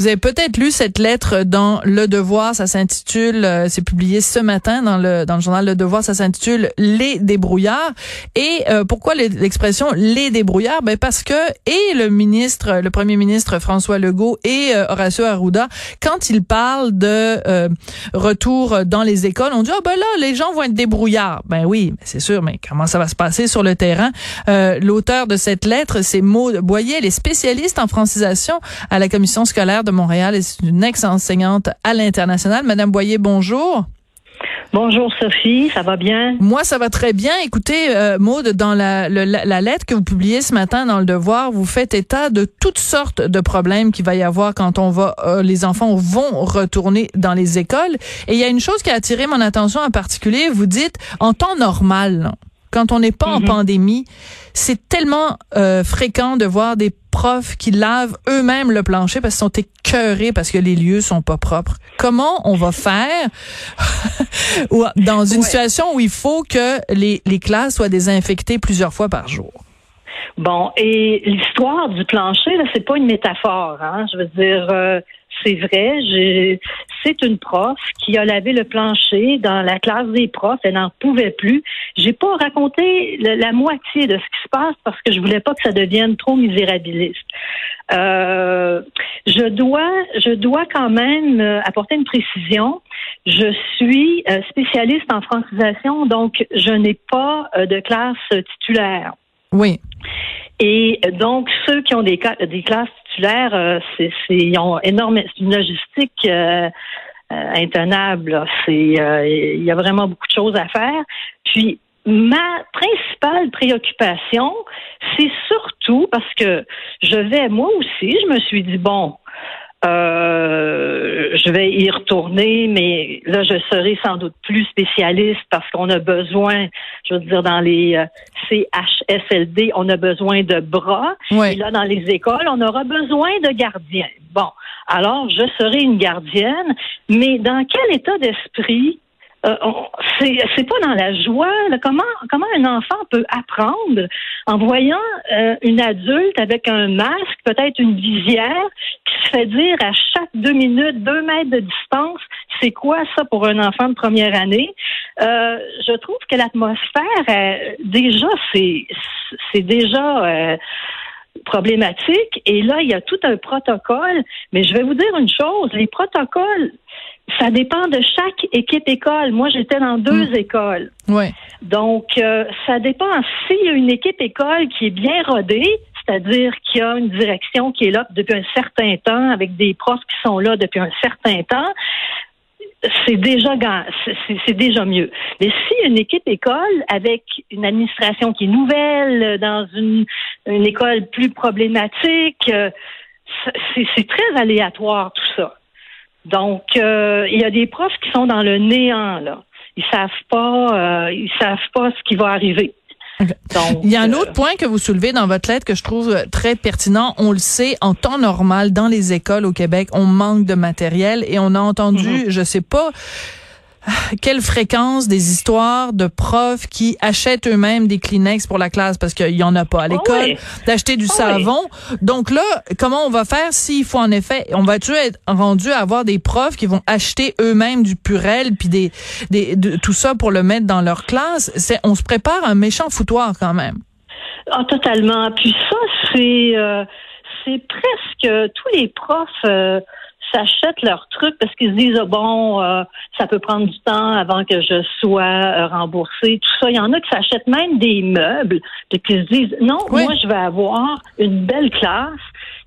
Vous avez peut-être lu cette lettre dans Le Devoir, ça s'intitule, euh, c'est publié ce matin dans le dans le journal Le Devoir, ça s'intitule Les débrouillards. Et euh, pourquoi l'expression les débrouillards Ben parce que et le ministre, le premier ministre François Legault et euh, Horacio Arruda, quand ils parlent de retour dans les écoles, on dit oh ben là les gens vont être débrouillards. Ben oui, c'est sûr, mais comment ça va se passer sur le terrain? L'auteur de cette lettre, c'est Maud Boyer, elle est spécialiste en francisation à la commission scolaire Montréal et c'est une ex-enseignante à l'international. Madame Boyer, bonjour. Bonjour Sophie, ça va bien? Moi, ça va très bien. Écoutez, euh, Maude, dans la, la, lettre que vous publiez ce matin dans Le Devoir, vous faites état de toutes sortes de problèmes qu'il va y avoir quand on va, euh, les enfants vont retourner dans les écoles. Et il y a une chose qui a attiré mon attention en particulier. Vous dites, en temps normal, quand on n'est pas en mhm. pandémie, c'est tellement euh, fréquent de voir des profs qui lavent eux-mêmes le plancher parce qu'ils sont écœurés parce que les lieux sont pas propres. Comment on va faire dans une situation où il faut que les, les classes soient désinfectées plusieurs fois par jour? Bon, et l'histoire du plancher, là, c'est pas une métaphore. Hein? Je veux dire, euh, c'est vrai. C'est une prof qui a lavé le plancher dans la classe des profs. Elle n'en pouvait plus. J'ai pas raconté la, moitié de ce qui se passe parce que je voulais pas que ça devienne trop misérabiliste. Euh, je dois, je dois quand même euh, apporter une précision. Je suis spécialiste en francisation, donc je n'ai pas de classe titulaire. Oui. Et donc, ceux qui ont des, des classes euh, c'est, ils ont c'est une logistique euh, euh intenable. C'est, il y a vraiment beaucoup de choses à faire. Puis, ma principale préoccupation, c'est surtout parce que je vais, moi aussi, je me suis dit, bon, euh, je vais y retourner, mais là, je serai sans doute plus spécialiste parce qu'on a besoin, je veux dire, dans les euh, CHSLD, on a besoin de bras. Et là, dans les écoles, on aura besoin de gardiens. Bon, alors, je serai une gardienne, mais dans quel état d'esprit euh, c'est pas dans la joie. Comment comment un enfant peut apprendre en voyant euh, une adulte avec un masque, peut-être une visière, qui se fait dire à chaque deux minutes, deux mètres de distance, c'est quoi ça pour un enfant de première année? Euh, Je trouve que l'atmosphère, déjà, c'est c'est déjà problématique. Et là, il y a tout un protocole. Mais je vais vous dire une chose, les protocoles, ça dépend de chaque équipe école. Moi, j'étais dans deux hmm. écoles. Ouais. Donc, euh, ça dépend s'il y a une équipe école qui est bien rodée, c'est-à-dire qu'il y a une direction qui est là depuis un certain temps, avec des profs qui sont là depuis un certain temps. C'est déjà c'est déjà mieux. Mais si une équipe école avec une administration qui est nouvelle dans une, une école plus problématique, euh, c'est très aléatoire tout ça. Donc, euh, il y a des profs qui sont dans le néant là. Ils savent pas, euh, ils savent pas ce qui va arriver. Donc, il y a un autre euh, point que vous soulevez dans votre lettre que je trouve très pertinent. On le sait, en temps normal, dans les écoles au Québec, on manque de matériel et on a entendu, mm-hmm. je sais pas, quelle fréquence des histoires de profs qui achètent eux-mêmes des Kleenex pour la classe? Parce qu'il y en a pas à ah l'école, d'acheter du ah savon. Donc là, comment on va faire s'il faut en effet, on va-tu être rendu à avoir des profs qui vont acheter eux-mêmes du purel puis des, des de, tout ça pour le mettre dans leur classe? C'est on se prépare un méchant foutoir quand même. Ah totalement. Puis ça c'est euh, c'est presque tous les profs euh, s'achètent leurs trucs parce qu'ils se disent oh, bon, euh, ça peut prendre du temps avant que je sois euh, remboursé, tout ça. Il y en a qui s'achètent même des meubles, puis qui se disent non, moi je vais avoir une belle classe,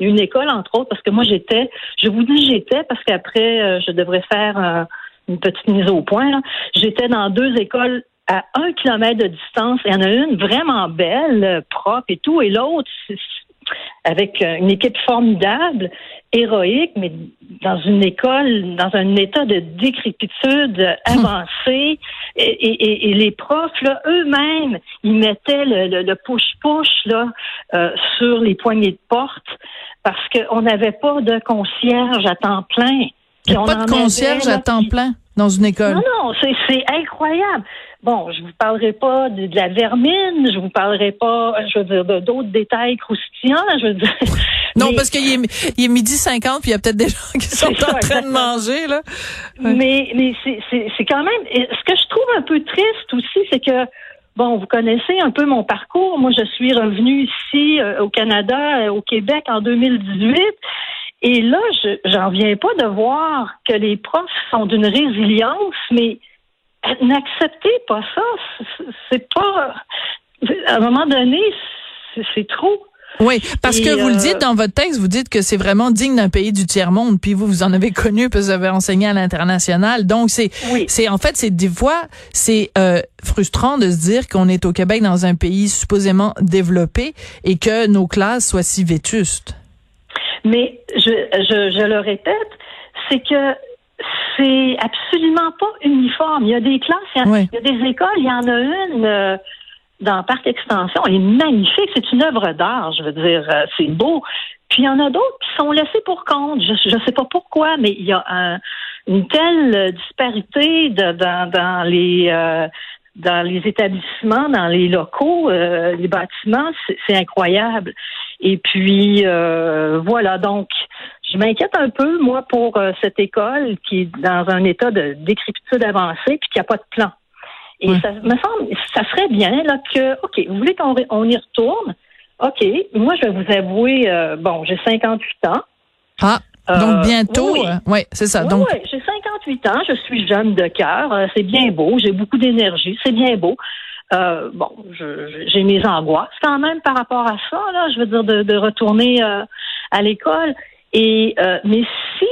une école entre autres, parce que moi j'étais, je vous dis j'étais parce qu'après euh, je devrais faire une petite mise au point. J'étais dans deux écoles à un kilomètre de distance. Il y en a une vraiment belle, propre et tout, et l'autre, avec une équipe formidable héroïque, mais dans une école, dans un état de décrépitude avancé. Et, les profs, là, eux-mêmes, ils mettaient le push-push là euh, sur les poignées de porte parce qu'on n'avait pas de concierge à temps plein. Il n'y a pas de concierge à temps plein dans une école. Non, non, c'est incroyable. Bon, je vous parlerai pas de, la vermine, je vous parlerai pas, je veux dire, d'autres détails croustillants, je veux dire. Non, parce qu'il est, il est midi 50, puis il y a peut-être des gens qui sont en train de manger, là. Mais, mais c'est quand même, ce que je trouve un peu triste aussi, c'est que, Bon, vous connaissez un peu mon parcours. Moi, je suis revenue ici euh, au Canada, euh, au Québec en 2018. Et là, je j'en viens pas de voir que les profs sont d'une résilience, mais n'acceptez pas ça. C'est pas. À un moment donné, c'est trop. Oui, parce que vous le dites euh, dans votre texte, vous dites que c'est vraiment digne d'un pays du tiers monde, puis vous vous en avez connu parce que vous avez enseigné à l'international. Donc c'est c'est en fait c'est des fois c'est euh, frustrant de se dire qu'on est au Québec dans un pays supposément développé et que nos classes soient si vétustes. Mais je je, je le répète, c'est que c'est absolument pas uniforme. Il y a des classes, il y a, des écoles, il y en a une euh, dans Parc Extension, elle est magnifique, c'est une œuvre d'art, je veux dire, euh, c'est beau. Puis il y en a d'autres qui sont laissés pour compte. Je ne sais pas pourquoi, mais il y a une telle disparité de, dans, dans les euh, dans les établissements, dans les locaux, les bâtiments, c'est incroyable. Et puis voilà, donc je m'inquiète un peu moi pour cette école qui est dans un état de décrépitude avancée puis qui a pas de plan. Et ça me semble, ça serait bien là que, OK, vous voulez qu'on on y retourne? OK, moi je vais vous avouer, euh, bon, j'ai 58 ans. Ah, donc euh, bientôt, oui, euh, c'est ça. donc, oui, j'ai 58 ans, je suis jeune de cœur, c'est bien beau, j'ai beaucoup d'énergie, c'est bien beau. Bon, j'ai mes angoisses quand même par rapport à ça, là, je veux dire de, de retourner à l'école. Et mais si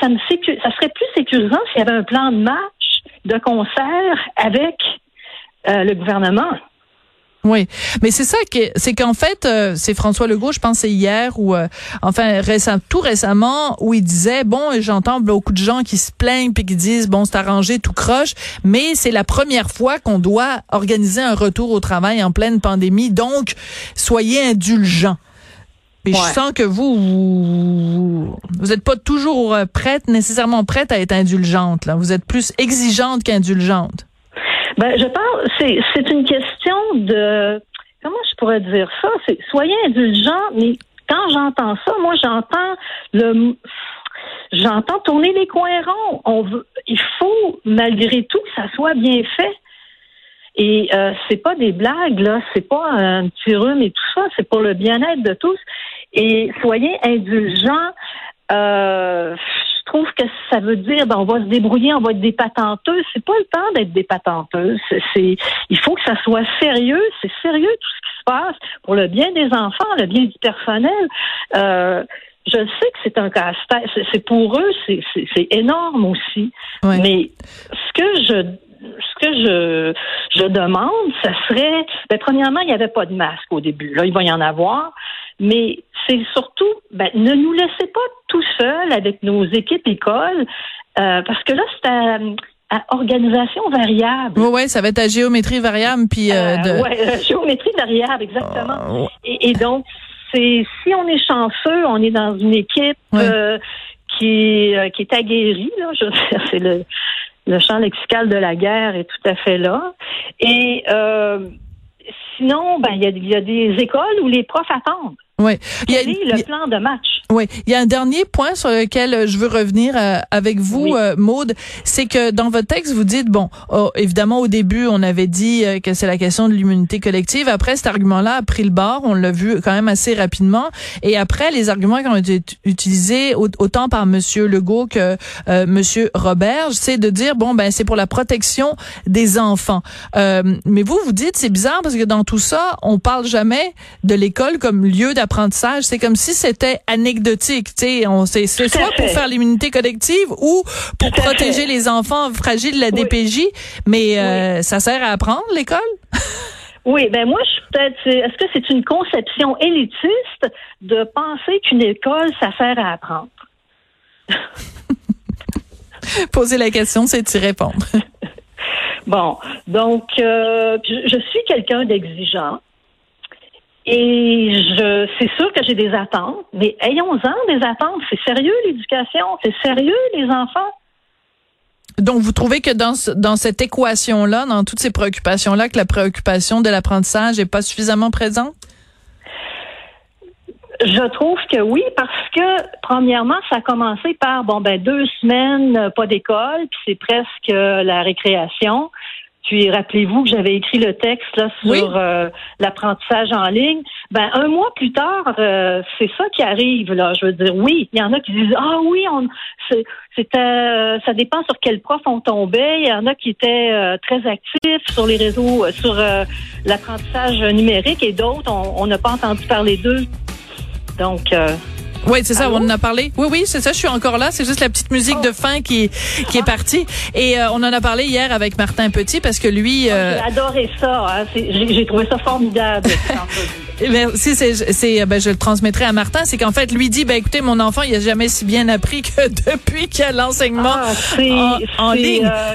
ça me ça serait plus sécurisant s'il y avait un plan de match de concert avec euh, le gouvernement. Oui, mais c'est ça que c'est qu'en fait euh, c'est François Legault, je pense c'est hier ou euh, enfin tout récemment où il disait bon j'entends beaucoup de gens qui se plaignent puis qui disent bon c'est arrangé tout croche, mais c'est la première fois qu'on doit organiser un retour au travail en pleine pandémie donc soyez indulgents. Et je sens que vous, vous n'êtes pas toujours euh, prête, nécessairement prête à être indulgente. Là. Vous êtes plus exigeante qu'indulgente. Ben, je pense, c'est, c'est une question de, comment je pourrais dire ça? C'est, soyez indulgent, mais quand j'entends ça, moi, j'entends le, j'entends tourner les coins ronds. On veut, il faut, malgré tout, que ça soit bien fait. Et euh, c'est pas des blagues, là, c'est pas un petit rhume et tout ça, c'est pour le bien-être de tous. Et soyez indulgents. Euh, je trouve que ça veut dire ben, on va se débrouiller, on va être des patenteux. C'est pas le temps d'être des patenteux. C'est, il faut que ça soit sérieux. C'est sérieux tout ce qui se passe pour le bien des enfants, le bien du personnel. Euh, je sais que c'est un casse-tête. C'est pour eux, c'est énorme aussi. Mais ce que je ce que je, je demande, ce serait, ben, premièrement, il n'y avait pas de masque au début. Là, il va y en avoir. Mais c'est surtout, ben, ne nous laissez pas tout seuls avec nos équipes écoles, euh, parce que là, c'est à, organisation variable. Oui, ouais, ça va être à géométrie variable, puis euh, euh de... géométrie variable, exactement. Et, et, donc, c'est si on est chanceux, on est dans une équipe qui est qui est aguerrie, là, je veux dire, c'est le le champ lexical de la guerre est tout à fait là. Et euh, sinon, ben il y a, des écoles où les profs attendent. Oui. Il y a le plan de match. Oui, il y a un dernier point sur lequel euh, je veux revenir euh, avec vous, euh, Maude, c'est que dans votre texte, vous dites, bon, oh, évidemment, au début, on avait dit que c'est la question de l'immunité collective. Après, cet argument-là a pris le bord, on l'a vu quand même assez rapidement. Et après, les arguments qui ont été utilisés autant par Monsieur Legault que euh, Monsieur Robert, c'est de dire, bon, ben, c'est pour la protection des enfants. mais vous, vous dites, c'est bizarre parce que dans tout ça, on parle jamais de l'école comme lieu d'apprentissage. C'est comme si c'était anecdotique. Tu on c'est soit pour faire l'immunité collective ou pour protéger les enfants fragiles de la DPJ, mais euh, ça sert à apprendre l'école? Oui, ben moi, je peut-être. Est-ce que c'est une conception élitiste de penser qu'une école, ça sert à apprendre? Poser la question, c'est y répondre. bon, donc, euh, je suis quelqu'un d'exigeant. Et je, c'est sûr que j'ai des attentes, mais ayons-en des attentes. C'est sérieux l'éducation, c'est sérieux les enfants. Donc, vous trouvez que dans, dans cette équation-là, dans toutes ces préoccupations-là, que la préoccupation de l'apprentissage n'est pas suffisamment présente? Je trouve que oui, parce que premièrement, ça a commencé par bon ben deux semaines euh, pas d'école, puis c'est presque euh, la récréation. Puis rappelez-vous que j'avais écrit le texte là, sur euh, l'apprentissage en ligne. Ben un mois plus tard, c'est ça qui arrive là. Je veux dire, oui, il y en a qui disent ah oui, on c'était ça dépend sur quel prof on tombait. Il y en a qui étaient très actifs sur les réseaux, sur l'apprentissage numérique et d'autres on n'a pas entendu parler d'eux. Donc. Euh, oui, c'est ça, on en a parlé. Oui, oui, c'est ça, je suis encore là. C'est juste la petite musique de fin qui, qui est partie. Et euh, on en a parlé hier avec Martin Petit parce que lui... Oh, euh... J'ai adoré ça. Hein. J'ai trouvé ça formidable. Merci, c'est, ben, je le transmettrai à Martin. C'est qu'en fait, lui dit, ben écoutez, mon enfant, il a jamais si bien appris que depuis qu'il y a l'enseignement ah, en, ligne. Euh,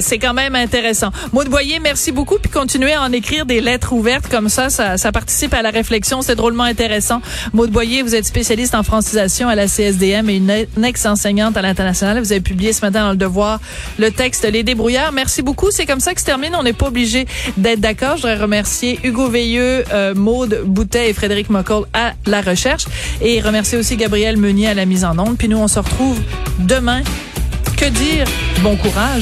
c'est quand même intéressant. Maud Boyer, merci beaucoup. Puis continuez à en écrire des lettres ouvertes comme ça. Ça, participe à la réflexion. C'est drôlement intéressant. Maud Boyer, vous êtes spécialiste en francisation à la CSDM et une, ex-enseignante à l'international. Vous avez publié ce matin dans Le Devoir le texte Les débrouillards. Merci beaucoup. C'est comme ça que se termine. On n'est pas obligé d'être d'accord. Je voudrais remercier Hugo Veilleux, euh, Maude Boutet et Frédéric Mocoll à la recherche et remercier aussi Gabriel Meunier à la mise en onde. Puis nous, on se retrouve demain. Que dire? Bon courage.